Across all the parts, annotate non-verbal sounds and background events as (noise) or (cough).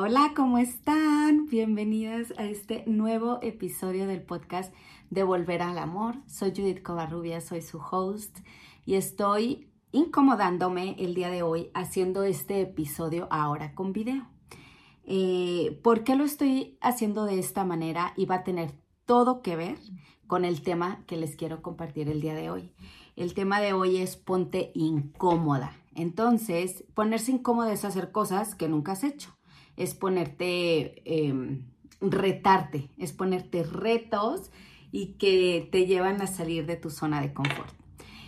Hola, ¿cómo están? Bienvenidas a este nuevo episodio del podcast de Volver al Amor. Soy Judith Covarrubia, soy su host y estoy incomodándome el día de hoy haciendo este episodio ahora con video. Eh, ¿Por qué lo estoy haciendo de esta manera? Y va a tener todo que ver con el tema que les quiero compartir el día de hoy. El tema de hoy es ponte incómoda. Entonces, ponerse incómoda es hacer cosas que nunca has hecho es ponerte, em, retarte, es ponerte retos y que te llevan a salir de tu zona de confort.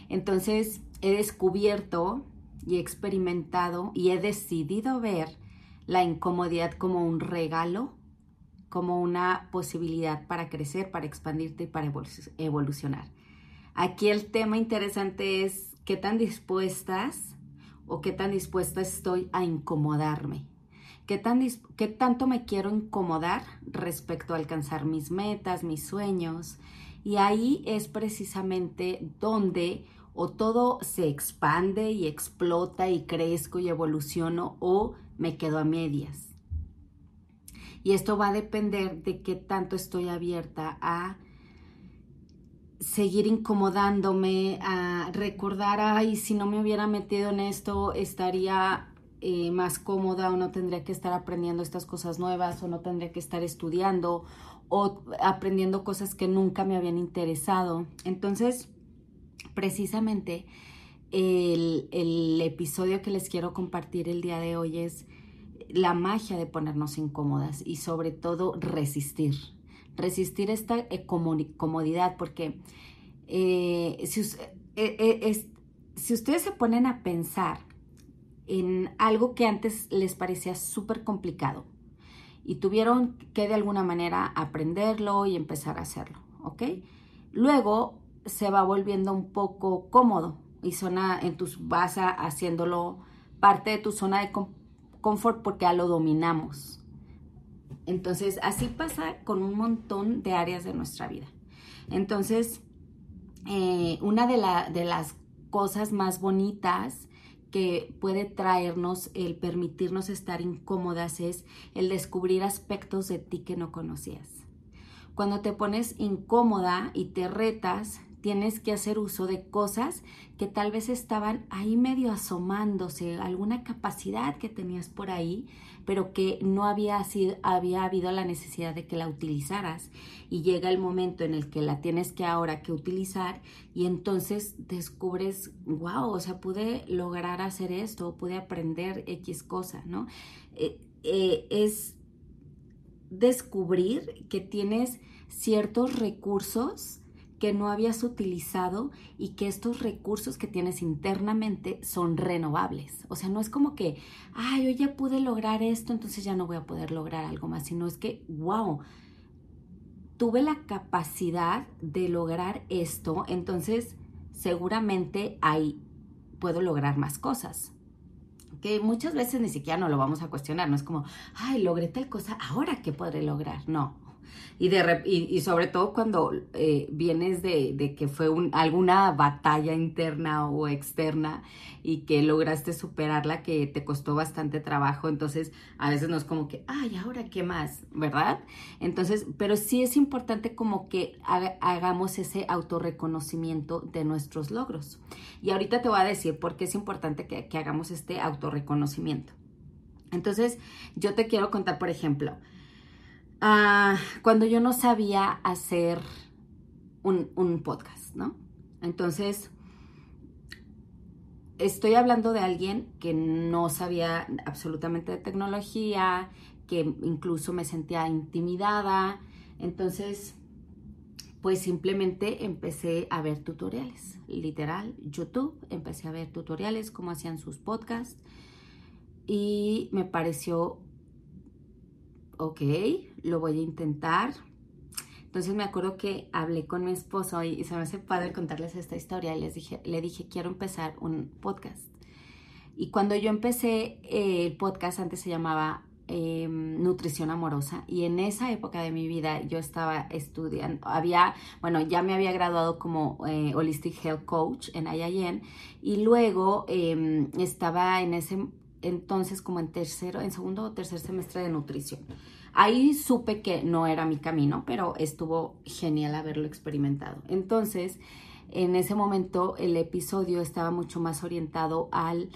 Entonces, he descubierto y he experimentado y he decidido ver la incomodidad como un regalo, como una posibilidad para crecer, para expandirte y para evolucionar. Aquí el tema interesante es qué tan dispuestas o qué tan dispuesta estoy a incomodarme ¿Qué, tanto me quiero incomodar respecto a alcanzar mis metas, mis sueños? Y ahí es precisamente donde o todo se expande y explota y crezco y evoluciono o me quedo a medias. Y esto va a depender de qué tanto estoy abierta a seguir incomodándome, a recordar, ay, si no me hubiera metido en esto, estaría eh, más cómoda o no tendría que estar aprendiendo estas cosas nuevas o no tendría que estar estudiando o aprendiendo cosas que nunca me habían interesado. Entonces, precisamente el, el episodio que les quiero compartir el día de hoy es la magia de ponernos incómodas y sobre todo resistir. Resistir esta eh, comodidad porque eh, si, si ustedes se ponen a pensar, en algo que antes les parecía súper complicado y tuvieron que de alguna manera aprenderlo y empezar a hacerlo, ¿ok? Luego se va volviendo un poco cómodo y zona en tus, vas haciéndolo parte de tu zona de confort porque ya lo dominamos. Entonces, así pasa con un montón de áreas de nuestra vida. Entonces, eh, una de, de las cosas más bonitas que puede traernos el permitirnos estar incómodas es el descubrir aspectos de ti que no conocías. Cuando te pones incómoda y te retas, tienes que hacer uso de cosas que tal vez estaban ahí medio asomándose, alguna capacidad que tenías por ahí, pero que no había, sido, había habido la necesidad de que la utilizaras. Y llega el momento en el que la tienes que ahora que utilizar y entonces descubres, wow, o sea, pude lograr hacer esto, pude aprender X cosa, ¿no? Eh, eh, es descubrir que tienes ciertos recursos que no habías utilizado y que estos recursos que tienes internamente son renovables. O sea, no es como que, ay, yo ya pude lograr esto, entonces ya no voy a poder lograr algo más, sino es que, wow, tuve la capacidad de lograr esto, entonces seguramente ahí puedo lograr más cosas. Que muchas veces ni siquiera no lo vamos a cuestionar, no es como, ay, logré tal cosa, ahora qué podré lograr. No, y, de, y, sobre todo cuando eh, vienes de, que fue alguna batalla interna o externa y que lograste superarla que te costó bastante trabajo, entonces a veces no es como que, ay, ahora qué más, ¿verdad? Entonces, pero sí es importante como que hagamos ese autorreconocimiento de nuestros logros. Y ahorita te voy a decir por qué es importante que, que hagamos este autorreconocimiento. Entonces, yo te quiero contar, por ejemplo, Ah, cuando yo no sabía hacer un, podcast, ¿no? Entonces, estoy hablando de alguien que no sabía absolutamente de tecnología, que incluso me sentía intimidada. Entonces, pues simplemente empecé a ver tutoriales, literal, YouTube, empecé a ver tutoriales, cómo hacían sus podcasts y me pareció ok, lo voy a intentar. Entonces me acuerdo que hablé con mi esposo y, se me hace padre contarles esta historia. Y les dije, le dije, quiero empezar un podcast. Y cuando yo empecé eh, el podcast, antes se llamaba em, Nutrición Amorosa. Y en esa época de mi vida yo estaba estudiando, había, bueno, ya me había graduado como eh, Holistic Health Coach en IIN. Y luego em, estaba en ese entonces como en tercero, en segundo o tercer semestre de nutrición. Ahí supe que no era mi camino, pero estuvo genial haberlo experimentado. Entonces, en ese momento el episodio estaba mucho más orientado al,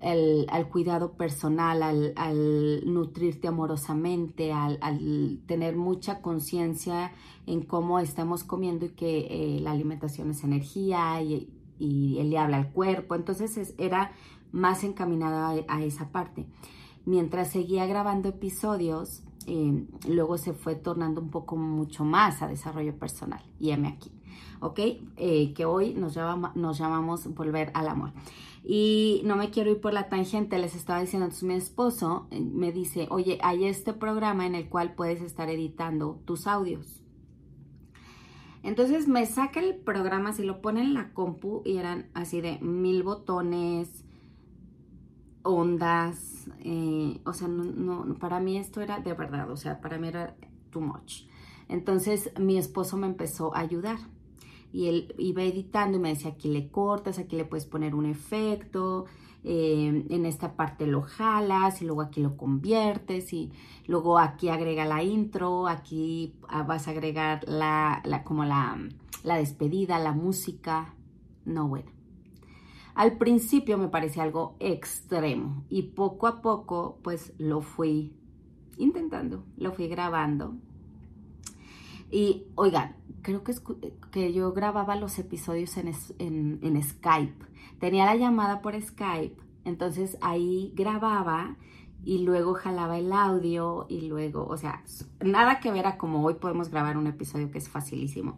al cuidado personal, al, nutrirte amorosamente, al, tener mucha conciencia en cómo estamos comiendo y que eh, la alimentación es energía y, y él le habla al cuerpo. Entonces era más encaminada a, esa parte. Mientras seguía grabando episodios, eh, luego se fue tornando un poco mucho más a desarrollo personal. Y heme aquí, ¿ok? Eh, que hoy nos, nos llamamos Volver al Amor. Y no me quiero ir por la tangente, les estaba diciendo, entonces mi esposo eh, me dice, oye, hay este programa en el cual puedes estar editando tus audios. Entonces me saca el programa, si lo pone en la compu y eran así de mil botones, ondas, eh, o sea, no, para mí esto era de verdad, o sea, para mí era too much. Entonces mi esposo me empezó a ayudar y él iba editando y me decía, aquí le cortas, aquí le puedes poner un efecto, eh, en esta parte lo jalas y luego aquí lo conviertes y luego aquí agrega la intro, aquí ah, vas a agregar la, la como la, la despedida, la música. No, bueno. Al principio me parecía algo extremo y poco a poco pues lo fui intentando, lo fui grabando. Y oigan, creo que, que yo grababa los episodios en, en, Skype. Tenía la llamada por Skype, entonces ahí grababa y luego jalaba el audio y luego, o sea, nada que ver a como hoy podemos grabar un episodio que es facilísimo.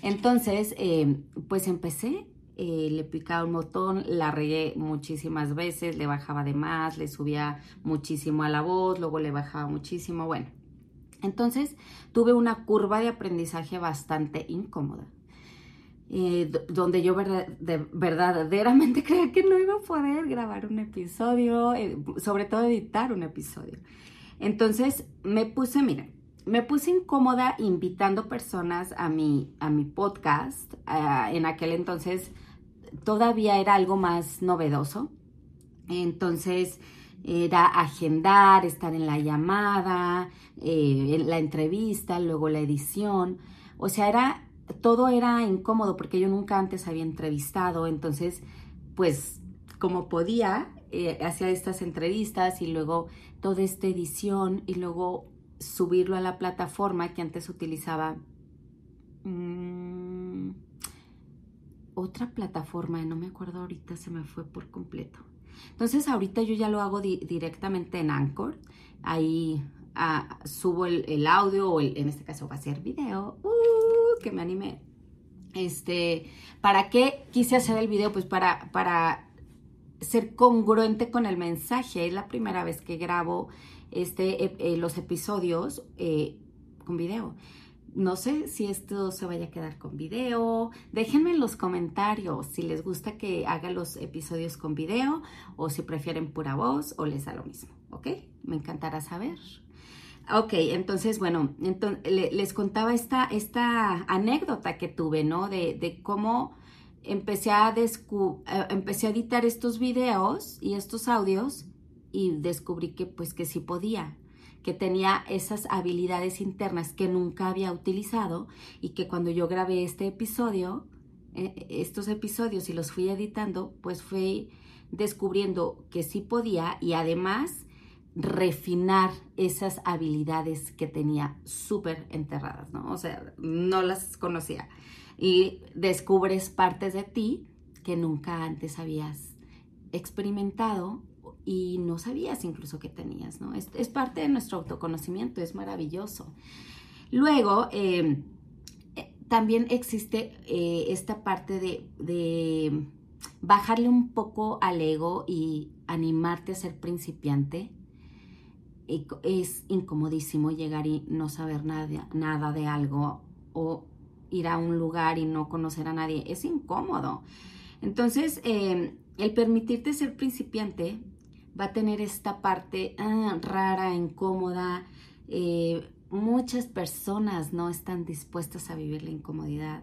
Entonces, eh, pues empecé eh, le picaba un botón, la regué muchísimas veces, le bajaba de más, le subía muchísimo a la voz, luego le bajaba muchísimo, bueno. Entonces tuve una curva de aprendizaje bastante incómoda, eh, donde yo verdaderamente (laughs) creía que no iba a poder grabar un episodio, eh, sobre todo editar un episodio. Entonces me puse, miren, me puse incómoda invitando personas a mi, a mi podcast. Ah, en aquel entonces todavía era algo más novedoso. Entonces era agendar, estar en la llamada, eh, en la entrevista, luego la edición. O sea, era, todo era incómodo porque yo nunca antes había entrevistado. Entonces, pues como podía, eh, hacía estas entrevistas y luego toda esta edición y luego subirlo a la plataforma que antes utilizaba. Mm, otra plataforma, no me acuerdo ahorita, se me fue por completo. Entonces ahorita yo ya lo hago directamente en Anchor. Ahí ah, subo el, audio o en este caso va a ser video. Uh, que me animé. Este, ¿para qué quise hacer el video? Pues para, para ser congruente con el mensaje. Es la primera vez que grabo este, eh, los episodios eh, con video. No sé si esto se vaya a quedar con video. Déjenme en los comentarios si les gusta que haga los episodios con video o si prefieren pura voz o les da lo mismo, ¿ok? Me encantará saber. Ok, entonces, bueno, les contaba esta, esta anécdota que tuve, ¿no? De, cómo empecé a, eh, empecé a editar estos videos y estos audios y descubrí que pues que sí podía, que tenía esas habilidades internas que nunca había utilizado y que cuando yo grabé este episodio, eh, estos episodios y los fui editando, pues fui descubriendo que sí podía y además refinar esas habilidades que tenía súper enterradas, ¿no? O sea, no las conocía. Y descubres partes de ti que nunca antes habías experimentado y no sabías incluso que tenías, ¿no? Es, parte de nuestro autoconocimiento, es maravilloso. Luego, em, eh, también existe eh, esta parte de, bajarle un poco al ego y animarte a ser principiante. Es incomodísimo llegar y no saber nada, nada de algo o ir a un lugar y no conocer a nadie. Es incómodo. Entonces, em, el permitirte ser principiante va a tener esta parte ah, rara, incómoda. Eh, muchas personas no están dispuestas a vivir la incomodidad.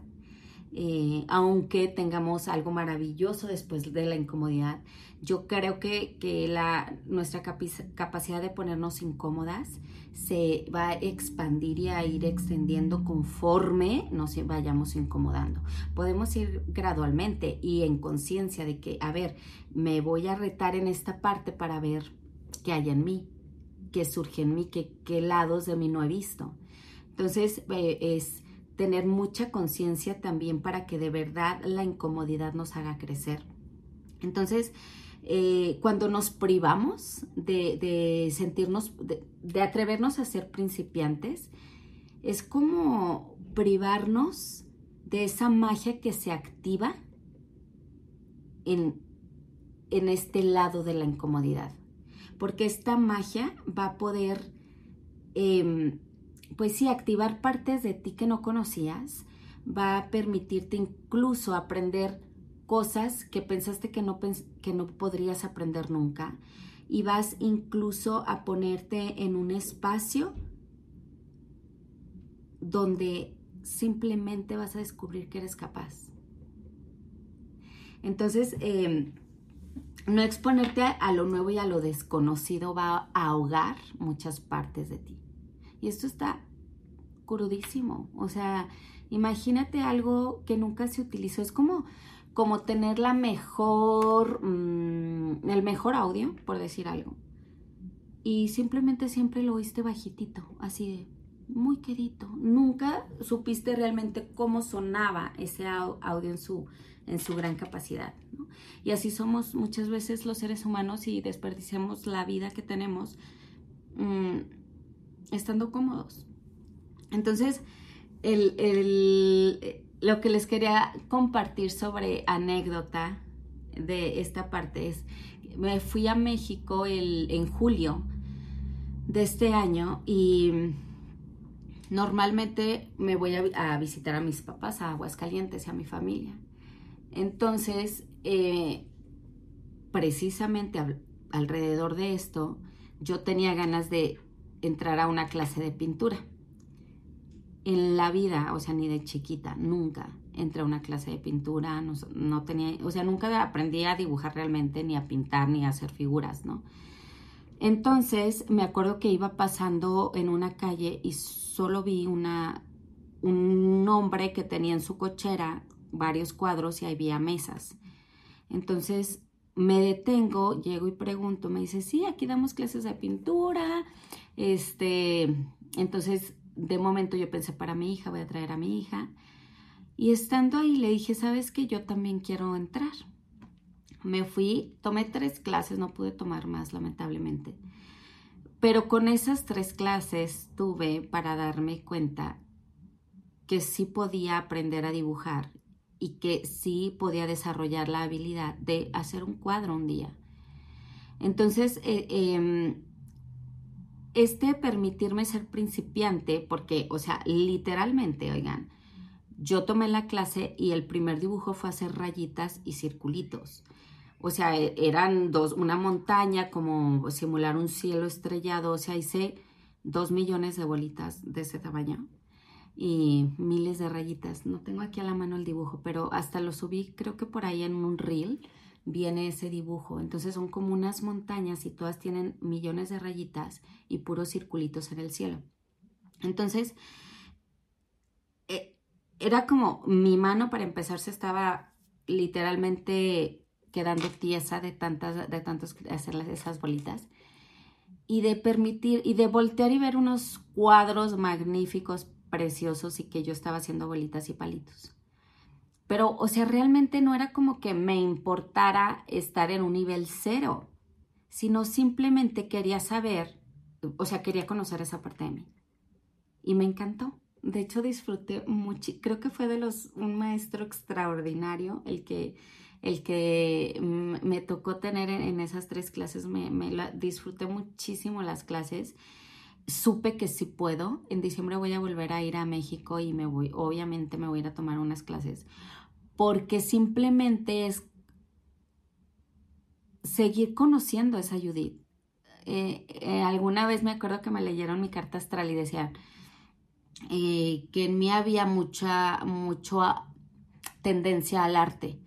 Eh, aunque tengamos algo maravilloso después de la incomodidad, yo creo que, la, nuestra capacidad de ponernos incómodas se va a expandir y a ir extendiendo conforme nos vayamos incomodando. Podemos ir gradualmente y en conciencia de que, a ver, me voy a retar en esta parte para ver qué hay en mí, qué surge en mí, qué, qué lados de mí no he visto. Entonces, eh, es tener mucha conciencia también para que de verdad la incomodidad nos haga crecer. Entonces, eh, cuando nos privamos de, sentirnos, de, atrevernos a ser principiantes, es como privarnos de esa magia que se activa en, en este lado de la incomodidad. Porque esta magia va a poder, em, pues sí, activar partes de ti que no conocías, va a permitirte incluso aprender cosas que pensaste que no, que no podrías aprender nunca y vas incluso a ponerte en un espacio donde simplemente vas a descubrir que eres capaz. Entonces, em, no exponerte a, lo nuevo y a lo desconocido va a ahogar muchas partes de ti. Y esto está crudísimo. O sea, imagínate algo que nunca se utilizó. Es como como tener la mejor, mm, el mejor audio, por decir algo. Y simplemente siempre lo oíste bajitito, así de muy quedito. Nunca supiste realmente cómo sonaba ese audio en su, en su gran capacidad. Y así somos muchas veces los seres humanos y desperdiciamos la vida que tenemos mm, estando cómodos. Entonces, el, el lo que les quería compartir sobre anécdota de esta parte es, me fui a México el, en julio de este año y normalmente me voy a, visitar a mis papás, a Aguascalientes y a mi familia. Entonces, eh, precisamente alrededor de esto, yo tenía ganas de entrar a una clase de pintura en la vida, o sea, ni de chiquita, nunca entré a una clase de pintura, no, tenía, o sea, nunca aprendí a dibujar realmente, ni a pintar, ni a hacer figuras, ¿no? Entonces, me acuerdo que iba pasando en una calle y solo vi una, un hombre que tenía en su cochera varios cuadros y había mesas. Entonces, me detengo, llego y pregunto, me dice, sí, aquí damos clases de pintura, este, entonces de momento yo pensé para mi hija, voy a traer a mi hija. Y estando ahí le dije, sabes que yo también quiero entrar. Me fui, tomé tres clases, no pude tomar más lamentablemente. Pero con esas tres clases tuve para darme cuenta que sí podía aprender a dibujar y que sí podía desarrollar la habilidad de hacer un cuadro un día. Entonces, eh, em, este permitirme ser principiante, porque, o sea, literalmente, oigan, yo tomé la clase y el primer dibujo fue hacer rayitas y circulitos. O sea, e, eran dos, una montaña, como simular un cielo estrellado. O sea, hice dos millones de bolitas de ese tamaño y miles de rayitas. No tengo aquí a la mano el dibujo, pero hasta lo subí, creo que por ahí en un reel viene ese dibujo. Entonces son como unas montañas y todas tienen millones de rayitas y puros circulitos en el cielo. Entonces, eh, era como mi mano para empezar se estaba literalmente quedando tiesa de tantas, de tantos hacerlas esas bolitas y de permitir y de voltear y ver unos cuadros magníficos, preciosos y que yo estaba haciendo bolitas y palitos. Pero, o sea, realmente no era como que me importara estar en un nivel cero, sino simplemente quería saber, o sea, quería conocer esa parte de mí. Y me encantó. De hecho, disfruté mucho. Creo que fue de los, un maestro extraordinario el que, el que me tocó tener en, esas tres clases. Me, disfruté muchísimo las clases supe que sí puedo. En diciembre voy a volver a ir a México y me voy, obviamente me voy a ir a tomar unas clases porque simplemente es seguir conociendo a esa Judith. Eh, eh, alguna vez me acuerdo que me leyeron mi carta astral y decían eh, que en mí había mucha, mucho tendencia al arte.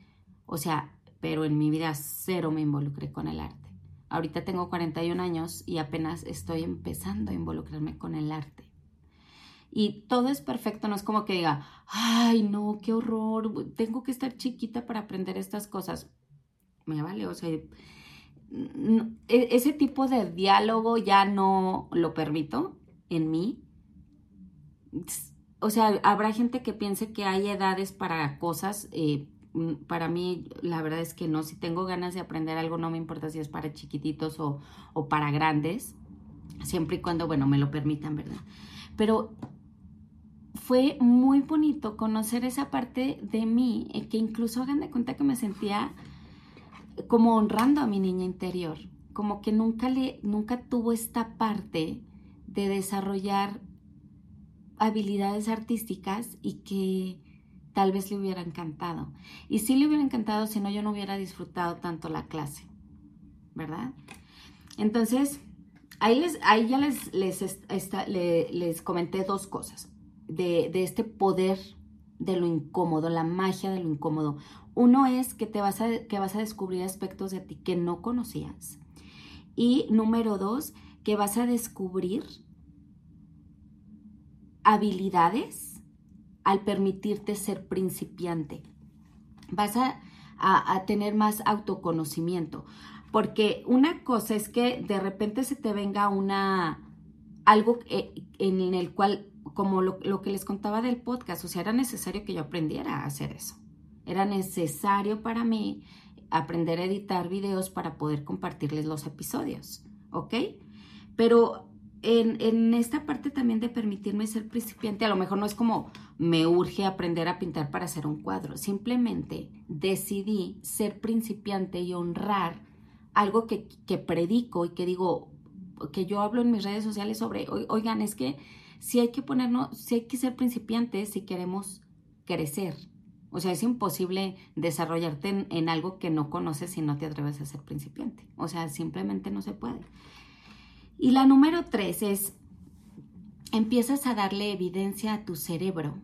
O sea, pero en mi vida cero me involucré con el arte. Ahorita tengo 41 años y apenas estoy empezando a involucrarme con el arte. Y todo es perfecto, no es como que diga, ay, no, qué horror, tengo que estar chiquita para aprender estas cosas. Me vale, o sea, e, ese tipo de diálogo ya no lo permito en mí. O sea, habrá gente que piense que hay edades para cosas, eh, para mí la verdad es que no, si tengo ganas de aprender algo no me importa si es para chiquititos o, para grandes, siempre y cuando, bueno, me lo permitan, ¿verdad? Pero fue muy bonito conocer esa parte de mí, eh, que incluso hagan de cuenta que me sentía como honrando a mi niña interior, como que nunca le, nunca tuvo esta parte de desarrollar habilidades artísticas y que tal vez le hubiera encantado. Y sí le hubiera encantado si no yo no hubiera disfrutado tanto la clase, ¿verdad? Entonces, ahí, les, ahí ya les, les, les comenté dos cosas de, de, este poder de lo incómodo, la magia de lo incómodo. Uno es que, te vas a, que vas a descubrir aspectos de ti que no conocías. Y número dos, que vas a descubrir habilidades al permitirte ser principiante. Vas a, tener más autoconocimiento. Porque una cosa es que de repente se te venga una algo eh, en el cual, como lo, lo, que les contaba del podcast, o sea, era necesario que yo aprendiera a hacer eso. Era necesario para mí aprender a editar videos para poder compartirles los episodios, ¿ok? Pero en, esta parte también de permitirme ser principiante, a lo mejor no es como me urge aprender a pintar para hacer un cuadro, simplemente decidí ser principiante y honrar algo que, que predico y que digo, que yo hablo en mis redes sociales sobre, oigan, es que si hay que ponernos, si hay que ser principiantes si queremos crecer. O sea, es imposible desarrollarte en, en algo que no conoces si no te atreves a ser principiante. O sea, simplemente no se puede. Y la número tres es, empiezas a darle evidencia a tu cerebro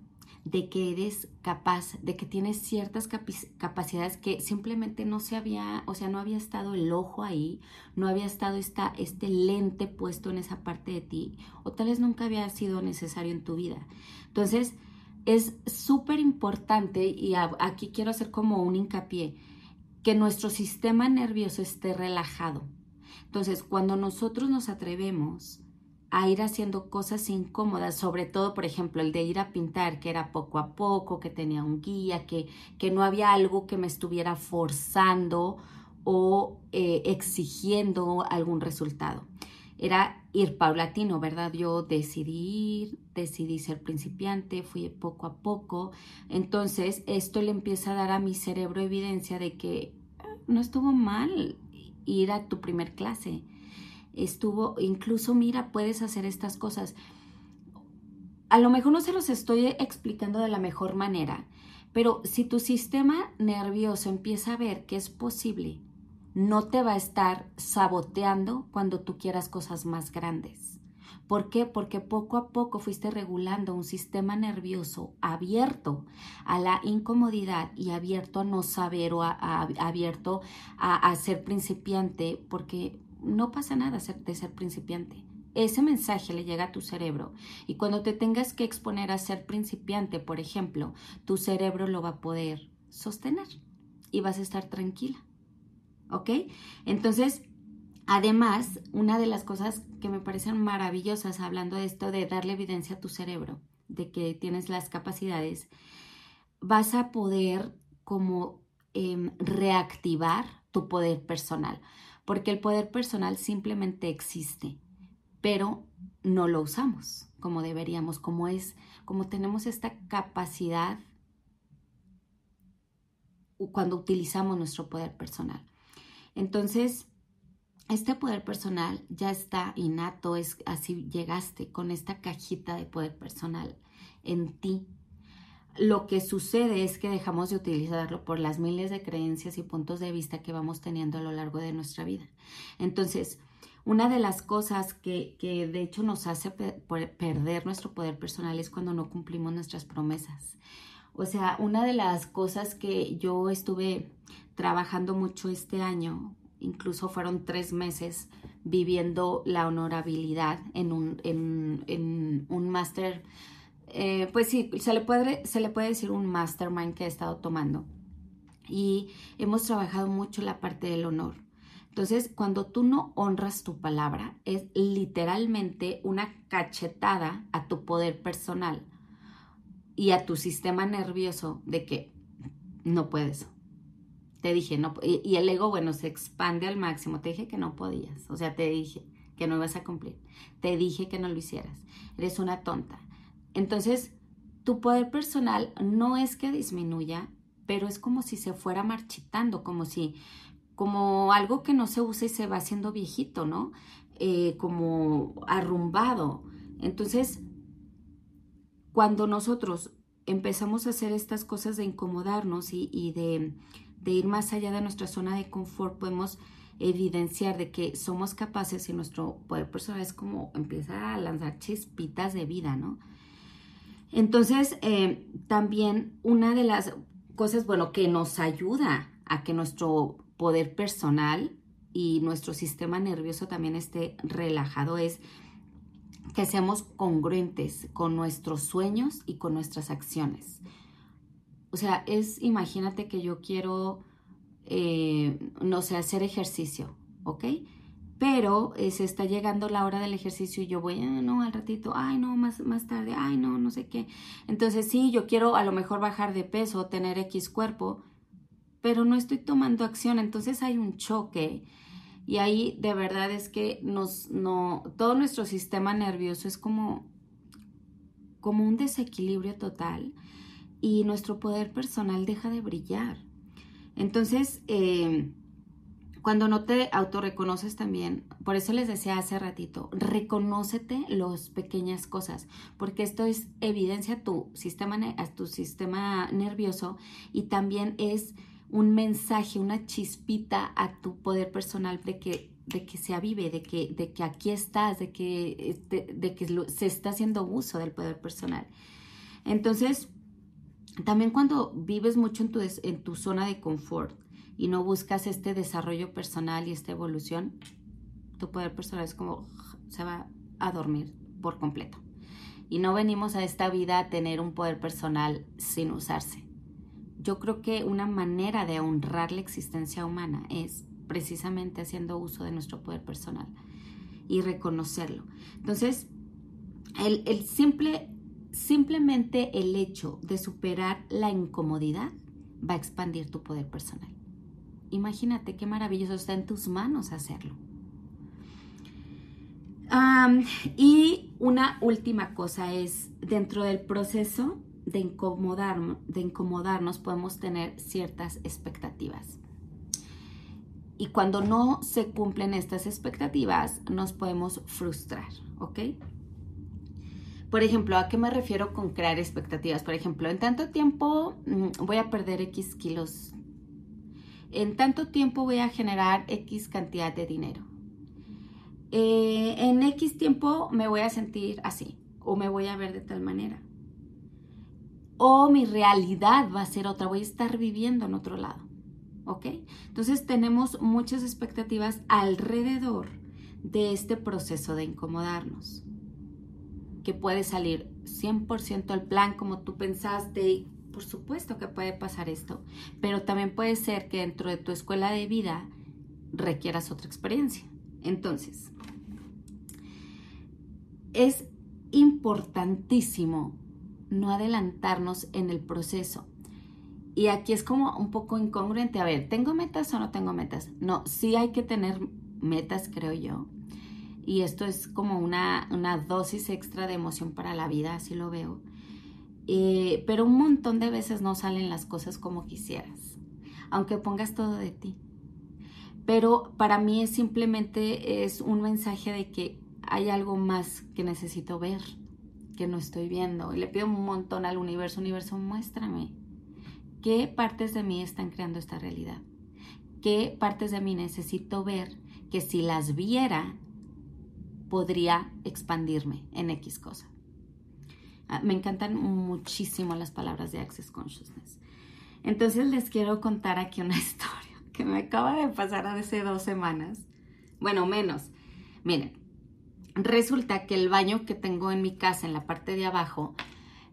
de que eres capaz, de que tienes ciertas capacidades que simplemente no se había, o sea, no había estado el ojo ahí, no había estado esta, este lente puesto en esa parte de ti, o tal vez nunca había sido necesario en tu vida. Entonces, es súper importante, y aquí quiero hacer como un hincapié, que nuestro sistema nervioso esté relajado. Entonces, cuando nosotros nos atrevemos a ir haciendo cosas incómodas, sobre todo, por ejemplo, el de ir a pintar, que era poco a poco, que tenía un guía, que, que no había algo que me estuviera forzando o eh, exigiendo algún resultado. Era ir paulatino, ¿verdad? Yo decidí ir, decidí ser principiante, fui poco a poco. Entonces, esto le empieza a dar a mi cerebro evidencia de que ah, no estuvo mal, ir a tu primer clase. Estuvo, incluso mira, puedes hacer estas cosas. A lo mejor no se los estoy explicando de la mejor manera, pero si tu sistema nervioso empieza a ver que es posible, no te va a estar saboteando cuando tú quieras cosas más grandes. ¿Por qué? Porque poco a poco fuiste regulando un sistema nervioso abierto a la incomodidad y abierto a no saber o abierto a, ser principiante, porque no pasa nada de ser principiante. Ese mensaje le llega a tu cerebro y cuando te tengas que exponer a ser principiante, por ejemplo, tu cerebro lo va a poder sostener y vas a estar tranquila. ¿Ok? Entonces, Además, una de las cosas que me parecen maravillosas hablando de esto de darle evidencia a tu cerebro, de que tienes las capacidades, vas a poder como em, reactivar tu poder personal, porque el poder personal simplemente existe, pero no lo usamos como deberíamos, como es, como tenemos esta capacidad cuando utilizamos nuestro poder personal. Entonces, este poder personal ya está innato, es así llegaste con esta cajita de poder personal en ti. Lo que sucede es que dejamos de utilizarlo por las miles de creencias y puntos de vista que vamos teniendo a lo largo de nuestra vida. Entonces, una de las cosas que, que de hecho nos hace perder nuestro poder personal es cuando no cumplimos nuestras promesas O sea, una de las cosas que yo estuve trabajando mucho este año, incluso fueron tres meses viviendo la honorabilidad en un, en, un eh, pues sí, se le, puede, se le puede decir un mastermind que he estado tomando. Y hemos trabajado mucho la parte del honor. Entonces, cuando tú no honras tu palabra, es literalmente una cachetada a tu poder personal y a tu sistema nervioso de que no puedes. Te dije, no, y, el ego, bueno, se expande al máximo. Te dije que no podías, o sea, te dije que no ibas a cumplir. Te dije que no lo hicieras. Eres una tonta. Entonces, tu poder personal no es que disminuya, pero es como si se fuera marchitando, como si como algo que no se usa y se va haciendo viejito, ¿no? Eh, como arrumbado. Entonces, cuando nosotros empezamos a hacer estas cosas de incomodarnos y, de, ir más allá de nuestra zona de confort, podemos evidenciar de que somos capaces y nuestro poder personal es como empieza a lanzar chispitas de vida, ¿no? Entonces, eh, también una de las cosas, bueno, que nos ayuda a que nuestro poder personal y nuestro sistema nervioso también esté relajado es que seamos congruentes con nuestros sueños y con nuestras acciones. O sea, es, imagínate que yo quiero, eh, no sé, hacer ejercicio, ¿ok? Pero eh, se está llegando la hora del ejercicio y yo voy, ah, no, al ratito, ay, no, más, más tarde, ay, no, no sé qué. Entonces, sí, yo quiero a lo mejor bajar de peso, tener X cuerpo, pero no estoy tomando acción, entonces hay un choque. Y ahí de verdad es que nos, no, todo nuestro sistema nervioso es como, como un desequilibrio total y nuestro poder personal deja de brillar. Entonces, eh, cuando no te autorreconoces también, por eso les decía hace ratito, reconócete las pequeñas cosas, porque esto es evidencia tu sistema, tu sistema nervioso y también es un mensaje, una chispita a tu poder personal de que, de que se avive, de que, de que aquí estás, de que, este, de, que se está haciendo uso del poder personal. Entonces, también cuando vives mucho en tu, en tu zona de confort y no buscas este desarrollo personal y esta evolución, tu poder personal es como se va a dormir por completo. Y no venimos a esta vida a tener un poder personal sin usarse yo creo que una manera de honrar la existencia humana es precisamente haciendo uso de nuestro poder personal y reconocerlo. Entonces, el, simple, simplemente el hecho de superar la incomodidad va a expandir tu poder personal. Imagínate qué maravilloso está en tus manos hacerlo. y una última cosa es, dentro del proceso, de, incomodar, de incomodarnos podemos tener ciertas expectativas. Y cuando no se cumplen estas expectativas, nos podemos frustrar, ¿ok? Por ejemplo, ¿a qué me refiero con crear expectativas? Por ejemplo, en tanto tiempo mm, voy a perder X kilos. En tanto tiempo voy a generar X cantidad de dinero. Eh, en X tiempo me voy a sentir así o me voy a ver de tal manera o mi realidad va a ser otra, voy a estar viviendo en otro lado. ¿Ok? Entonces tenemos muchas expectativas alrededor de este proceso de incomodarnos, que puede salir 100% al plan como tú pensaste por supuesto que puede pasar esto, pero también puede ser que dentro de tu escuela de vida requieras otra experiencia. Entonces, es importantísimo no adelantarnos en el proceso. Y aquí es como un poco incongruente. A ver, ¿tengo metas o no tengo metas? No, sí hay que tener metas, creo yo. Y esto es como una, dosis extra de emoción para la vida, así lo veo. Eh, pero un montón de veces no salen las cosas como quisieras, aunque pongas todo de ti. Pero para mí es simplemente es un mensaje de que hay algo más que necesito ver que no estoy viendo. Y le pido un montón al universo, universo, muéstrame qué partes de mí están creando esta realidad. ¿Qué partes de mí necesito ver que si las viera podría expandirme en X cosa? Ah, me encantan muchísimo las palabras de Access Consciousness. Entonces les quiero contar aquí una (laughs) historia que me acaba de pasar hace dos semanas. Bueno, menos. Miren, resulta que el baño que tengo en mi casa, en la parte de abajo,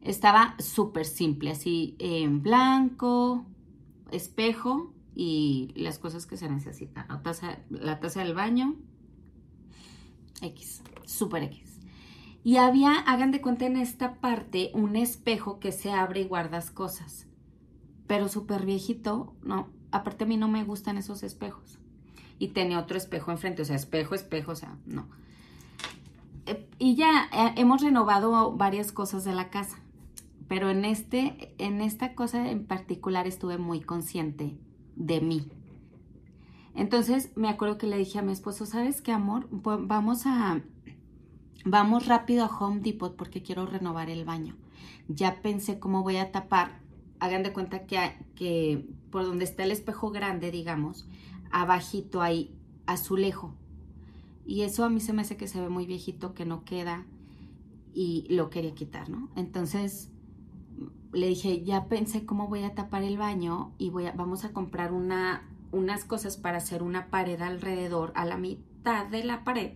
estaba súper simple, así en blanco, espejo y las cosas que se necesitan. La la taza del baño, X, súper X. Y había, hagan de cuenta en esta parte, un espejo que se abre y guardas cosas. Pero súper viejito, no, aparte a mí no me gustan esos espejos. Y tenía otro espejo enfrente, o sea, espejo, espejo, o sea, no. Eh, y ya eh, hemos renovado varias cosas de la casa, pero en, este, en esta cosa en particular estuve muy consciente de mí. Entonces me acuerdo que le dije a mi esposo, ¿sabes qué, amor? vamos a Vamos rápido a Home Depot porque quiero renovar el baño. Ya pensé cómo voy a tapar. Hagan de cuenta que, que por donde está el espejo grande, digamos, abajito hay azulejo. Y eso a mí se me hace que se ve muy viejito, que no queda y lo quería quitar, ¿no? Entonces le dije, ya pensé cómo voy a tapar el baño y voy a, vamos a comprar una, unas cosas para hacer una pared alrededor, a la mitad de la pared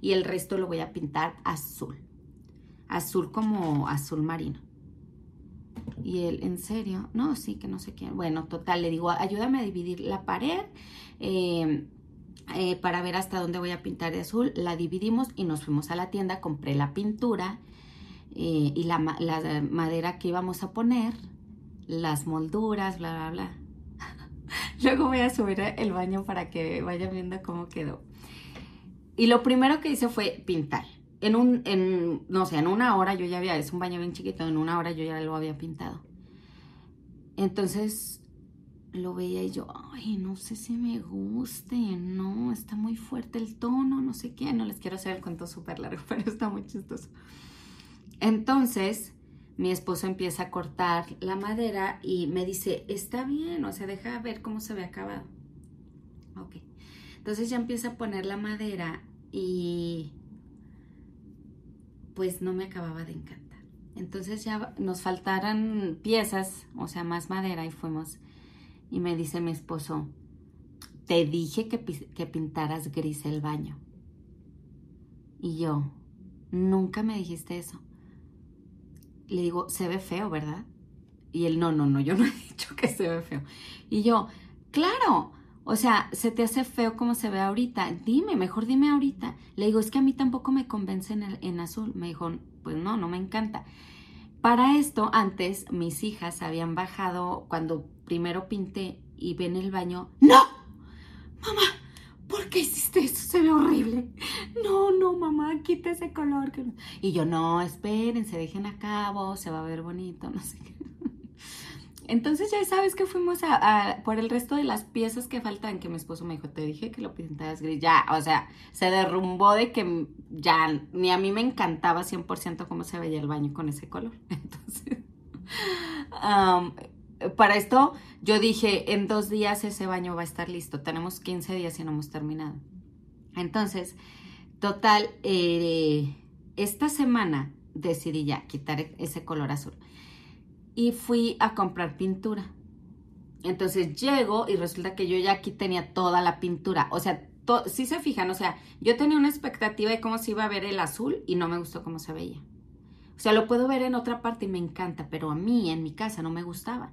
y el resto lo voy a pintar azul. Azul como azul marino. Y él, ¿en serio? No, sí, que no sé quién. Bueno, total, le digo, ayúdame a dividir la pared em, eh, para ver hasta dónde voy a pintar de azul. La dividimos y nos fuimos a la tienda, compré la pintura eh, y la, la madera que íbamos a poner, las molduras, bla, bla, bla. Luego voy a subir el baño para que vayan viendo cómo quedó. Y lo primero que hice fue pintar. En un, en, no sé, en una hora yo ya había, es un baño bien chiquito, en una hora yo ya lo había pintado. Entonces lo veía y yo, ay, no sé si me guste, no, está muy fuerte el tono, no sé qué, no les quiero hacer el cuento súper largo, (laughs) pero está muy chistoso. Entonces mi esposo empieza a cortar la madera y me dice, está bien, o sea, deja ver cómo se ve acabado. Ok. Entonces ya empieza a poner la madera y pues no me acababa de encantar. Entonces ya nos faltaran piezas, o sea, más madera y fuimos. Y me dice mi esposo, te dije que, que pintaras gris el baño. Y yo, nunca me dijiste eso. Le digo, se ve feo, ¿verdad? Y él, no, no, no, yo no he (laughs) dicho que se ve feo. Y yo, claro, o sea, se te hace feo como se ve ahorita. Dime, mejor dime ahorita. Le digo, es que a mí tampoco me convence en, en azul. Me dijo, pues no, no me encanta. Para esto, antes mis hijas habían bajado cuando primero pinté y ven el baño. ¡No! Mamá, ¿por qué hiciste eso? Se ve horrible. No, no, mamá, quita ese color. Y yo, no, esperen, se dejen a cabo, se va a ver bonito, (laughs) no sé qué. Entonces ya sabes que fuimos a, por el resto de las piezas que faltan, que mi esposo me dijo, te dije que lo pintabas gris. Ya, o sea, se derrumbó de que ya ni a mí me encantaba 100% cómo se veía el baño con ese color. (laughs) Entonces, para esto yo dije, en dos días ese baño va a estar listo. Tenemos 15 días y no hemos terminado. Entonces, total, eh, esta semana decidí ya quitar ese color azul y fui a comprar pintura. Entonces llego y resulta que yo ya aquí tenía toda la pintura. O sea, si se fijan, o sea, yo tenía una expectativa de cómo se iba a ver el azul y no me gustó cómo se veía. O sea, lo puedo ver en otra parte y me encanta, pero a mí, en mi casa, no me gustaba.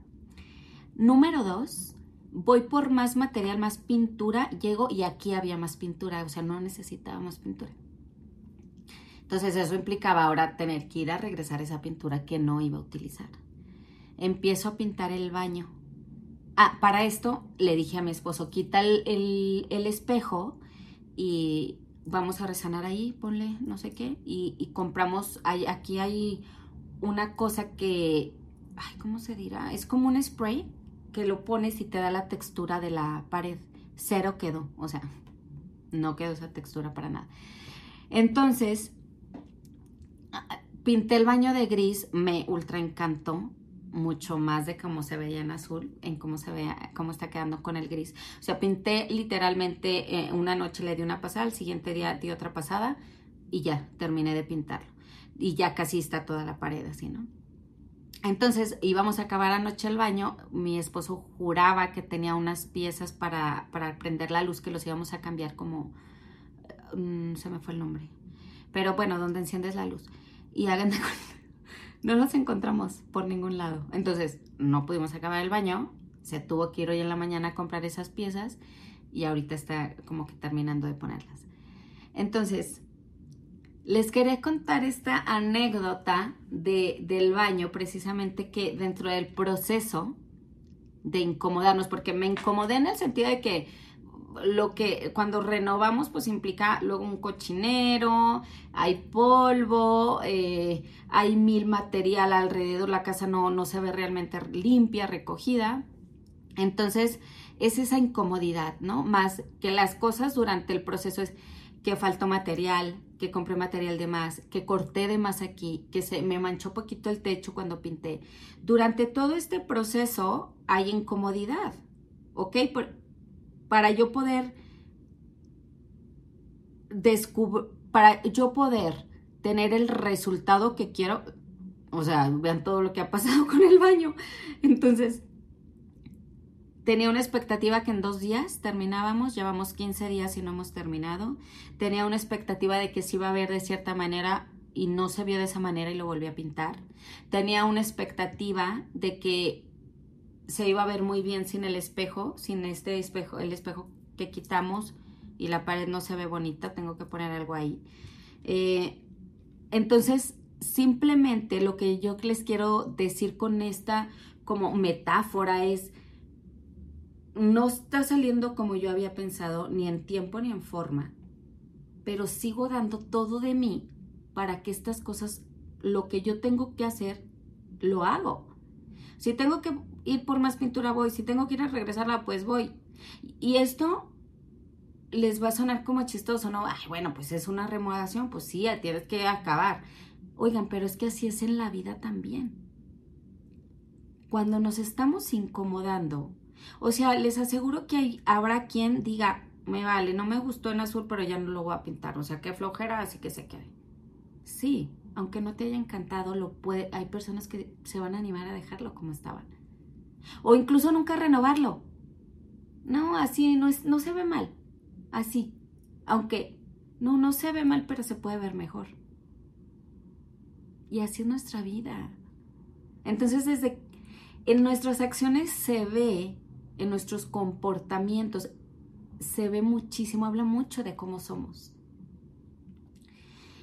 Número dos, voy por más material, más pintura, llego y aquí había más pintura, o sea, no necesitaba más pintura. Entonces eso implicaba ahora tener que ir a regresar esa pintura que no iba a utilizar empiezo a pintar el baño. Ah, para esto le dije a mi esposo, quita el, espejo y vamos a resanar ahí, ponle no sé qué, y, compramos, aquí hay una cosa que, ay, ¿cómo se dirá? Es como un spray que lo pones y te da la textura de la pared. Cero quedó, o sea, no quedó esa textura para nada. Entonces, pinté el baño de gris, me ultra encantó mucho más de cómo se veía en azul, en cómo se ve, cómo está quedando con el gris. O sea, pinté literalmente eh, una noche le di una pasada, el siguiente día di otra pasada y ya terminé de pintarlo. y ya casi está toda la pared así, ¿no? Entonces íbamos a acabar anoche el baño, mi esposo juraba que tenía unas piezas para, para prender la luz que los íbamos a cambiar como, mm, se me fue el nombre, pero bueno, donde enciendes la luz. Y hagan de (laughs) no los encontramos por ningún lado. Entonces no pudimos acabar el baño, se tuvo que ir hoy en la mañana a comprar esas piezas y ahorita está como que terminando de ponerlas. Entonces, les quería contar esta anécdota de, del baño, precisamente que dentro del proceso de incomodarnos, porque me incomodé en el sentido de que lo que cuando renovamos pues implica luego un cochinero, hay polvo, eh, hay mil material alrededor, la casa no, no se ve realmente limpia, recogida. Entonces es esa incomodidad, ¿no? Más que las cosas durante el proceso es que faltó material, que compré material de más, que corté de más aquí, que se me manchó poquito el techo cuando pinté. Durante todo este proceso hay incomodidad, ¿ok? para yo poder descubrir, para yo poder tener el resultado que quiero, o sea, vean todo lo que ha pasado (laughs) con el baño. Entonces, Tenía una expectativa que en dos días terminábamos, llevamos 15 días y no hemos terminado. Tenía una expectativa de que se iba a ver de cierta manera y no se vio de esa manera y lo volví a pintar. Tenía una expectativa de que se iba a ver muy bien sin el espejo, sin este espejo, el espejo que quitamos y la pared no se ve bonita, tengo que poner algo ahí. Eh, entonces, simplemente lo que yo les quiero decir con esta como metáfora es no está saliendo como yo había pensado, ni en tiempo ni en forma, pero sigo dando todo de mí para que estas cosas, lo que yo tengo que hacer, lo hago. Si tengo que ir por más pintura, voy. Si tengo que ir a regresarla, pues voy. Y esto les va a sonar como chistoso, ¿no? Ay, bueno, pues es una remodelación, pues sí, tienes que acabar. Oigan, pero es que así es en la vida también. Cuando nos estamos incomodando o sea, les aseguro que habrá quien diga, me vale, no me gustó en azul, pero ya no lo voy a pintar. O sea, qué flojera, así que se quede. Sí, aunque no te haya encantado, lo puede, hay personas que se van a animar a dejarlo como estaban. O incluso nunca renovarlo. No, así no, no se ve mal. Así. Aunque no, no se ve mal, pero se puede ver mejor. Y así es nuestra vida. Entonces, desde en nuestras acciones se ve en nuestros comportamientos, se ve muchísimo, habla mucho de cómo somos.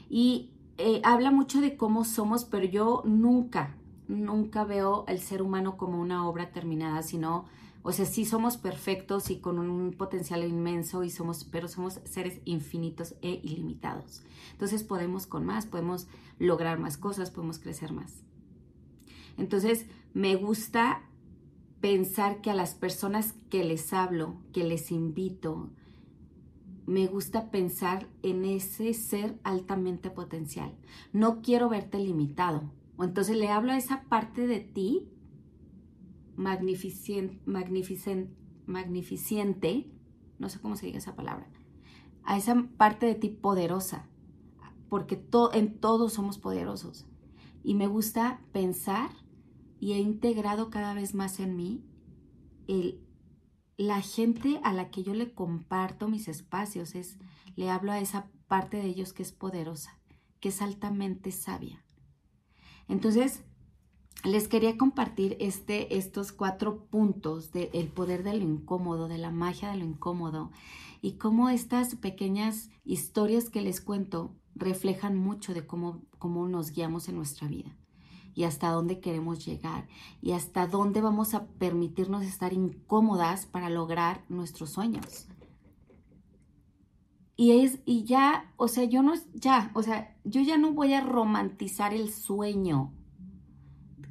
Y eh, habla mucho de cómo somos, pero yo nunca, nunca veo el ser humano como una obra terminada, sino, o sea, sí somos perfectos y con un potencial inmenso y somos, pero somos seres infinitos e ilimitados. Entonces podemos con más, podemos lograr más cosas, podemos crecer más. Entonces, me gusta pensar que a las personas que les hablo, que les invito, me gusta pensar en ese ser altamente potencial. No quiero verte limitado. O entonces le hablo a esa parte de ti magnificente, magnificente, no sé cómo se diga esa palabra, a esa parte de ti poderosa, porque en todos somos poderosos. Y me gusta pensar y he integrado cada vez más en mí el, la gente a la que yo le comparto mis espacios, es, le hablo a esa parte de ellos que es poderosa, que es altamente sabia. Entonces, les quería compartir este, estos cuatro puntos del poder de lo incómodo, de la magia de lo incómodo y cómo estas pequeñas historias que les cuento reflejan mucho de cómo, cómo nos guiamos en nuestra vida y hasta dónde queremos llegar y hasta dónde vamos a permitirnos estar incómodas para lograr nuestros sueños. Y es, y ya, o sea, yo no, ya, o sea, yo ya no voy a romantizar el sueño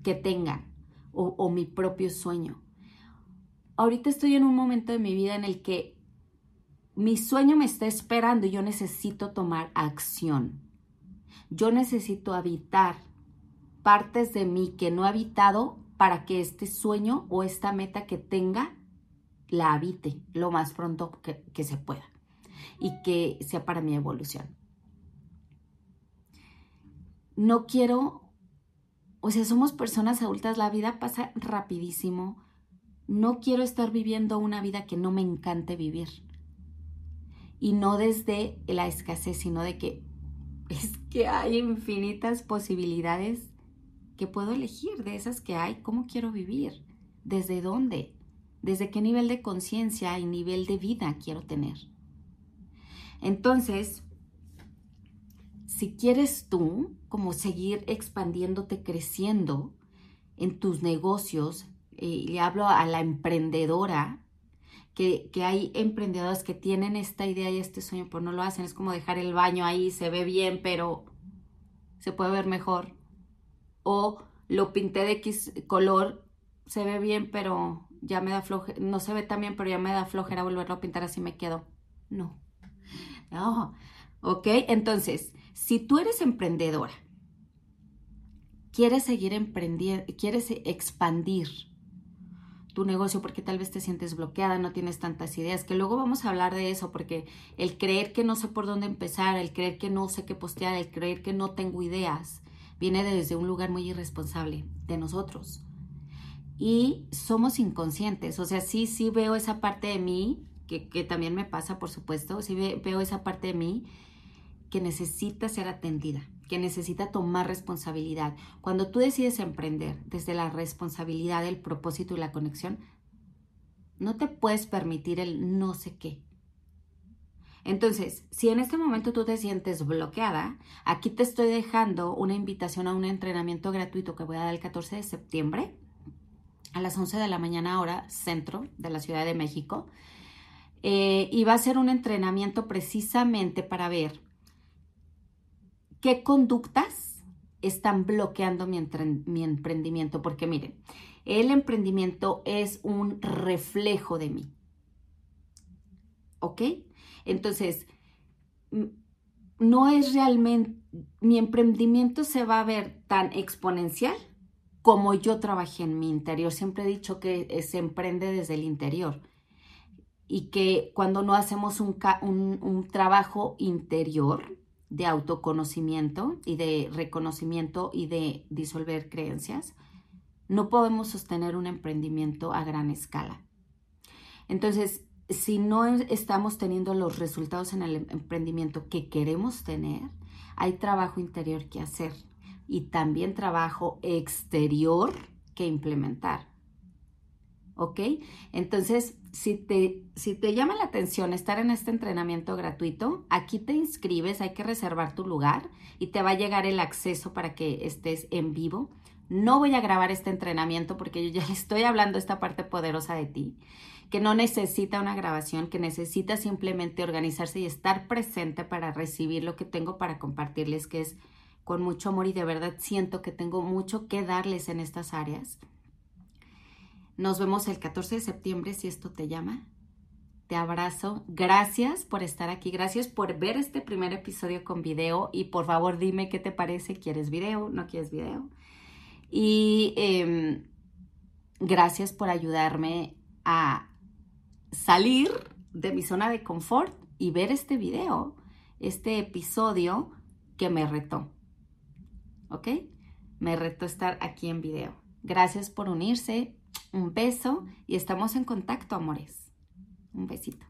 que tengan o, o mi propio sueño. Ahorita estoy en un momento de mi vida en el que mi sueño me está esperando y yo necesito tomar acción. Yo necesito habitar partes de mí que no he habitado para que este sueño o esta meta que tenga la habite lo más pronto que, se pueda y que sea para mi evolución. no quiero, o sea, somos personas adultas, la vida pasa rapidísimo. No quiero estar viviendo una vida que no me encante vivir. Y no desde la escasez, sino de que es que hay infinitas posibilidades que puedo elegir de esas que hay, cómo quiero vivir, desde dónde, desde qué nivel de conciencia y nivel de vida quiero tener. Entonces, si quieres tú como seguir expandiéndote, creciendo en tus negocios, y le hablo a la emprendedora, que, que, hay emprendedoras que tienen esta idea y este sueño, pero no lo hacen. Es como dejar el baño ahí, se ve bien, pero se puede ver mejor. O lo pinté de X color, se ve bien, pero ya me da flojera, no se ve tan bien, pero ya me da flojera volverlo a pintar así me quedo. No. No. ¿Ok? Entonces, si tú eres emprendedora, quieres seguir emprendiendo, quieres expandir tu negocio porque tal vez te sientes bloqueada, no tienes tantas ideas, que luego vamos a hablar de eso, porque el creer que no sé por dónde empezar, el creer que no sé qué postear, el creer que no tengo ideas, viene desde un lugar muy irresponsable de nosotros. Y somos inconscientes, o sea, sí, sí veo esa parte de mí, que, también me pasa, por supuesto, sí veo esa parte de mí que necesita ser atendida, que necesita tomar responsabilidad. Cuando tú decides emprender desde la responsabilidad, el propósito y la conexión, no te puedes permitir el no sé qué. Entonces, si en este momento tú te sientes bloqueada, aquí te estoy dejando una invitación a un entrenamiento gratuito que voy a dar el 14 de septiembre a las 11 de la mañana hora centro de la Ciudad de México. Eh, y va a ser un entrenamiento precisamente para ver qué conductas están bloqueando mi, mi emprendimiento. Porque miren, el emprendimiento es un reflejo de mí. ¿Ok? Entonces, no es realmente, mi emprendimiento se va a ver tan exponencial como yo trabajé en mi interior. Siempre he dicho que se emprende desde el interior y que cuando no hacemos un, un trabajo interior, de autoconocimiento y de reconocimiento y de disolver creencias, no podemos sostener un emprendimiento a gran escala. Entonces, si no estamos teniendo los resultados en el emprendimiento que queremos tener, hay trabajo interior que hacer y también trabajo exterior que implementar. ¿Ok? Entonces, si te, si te llama la atención estar en este entrenamiento gratuito, aquí te inscribes, hay que reservar tu lugar y te va a llegar el acceso para que estés en vivo. No voy a grabar este entrenamiento porque yo ya estoy hablando esta parte poderosa de ti, que no necesita una grabación, que necesita simplemente organizarse y estar presente para recibir lo que tengo para compartirles, que es con mucho amor y de verdad siento que tengo mucho que darles en estas áreas. Nos vemos el 14 de septiembre si esto te llama. Te abrazo. Gracias por estar aquí. Gracias por ver este primer episodio con video. Y por favor dime qué te parece. ¿Quieres video? ¿No quieres video? Y em, gracias por ayudarme a salir de mi zona de confort y ver este video, este episodio que me retó. ¿Ok? Me retó estar aquí en video. Gracias por unirse. Un beso y estamos en contacto, amores. Un besito.